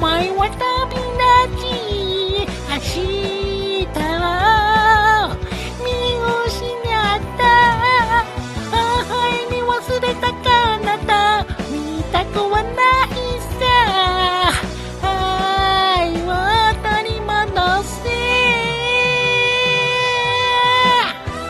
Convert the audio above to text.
买我的冰的记忆，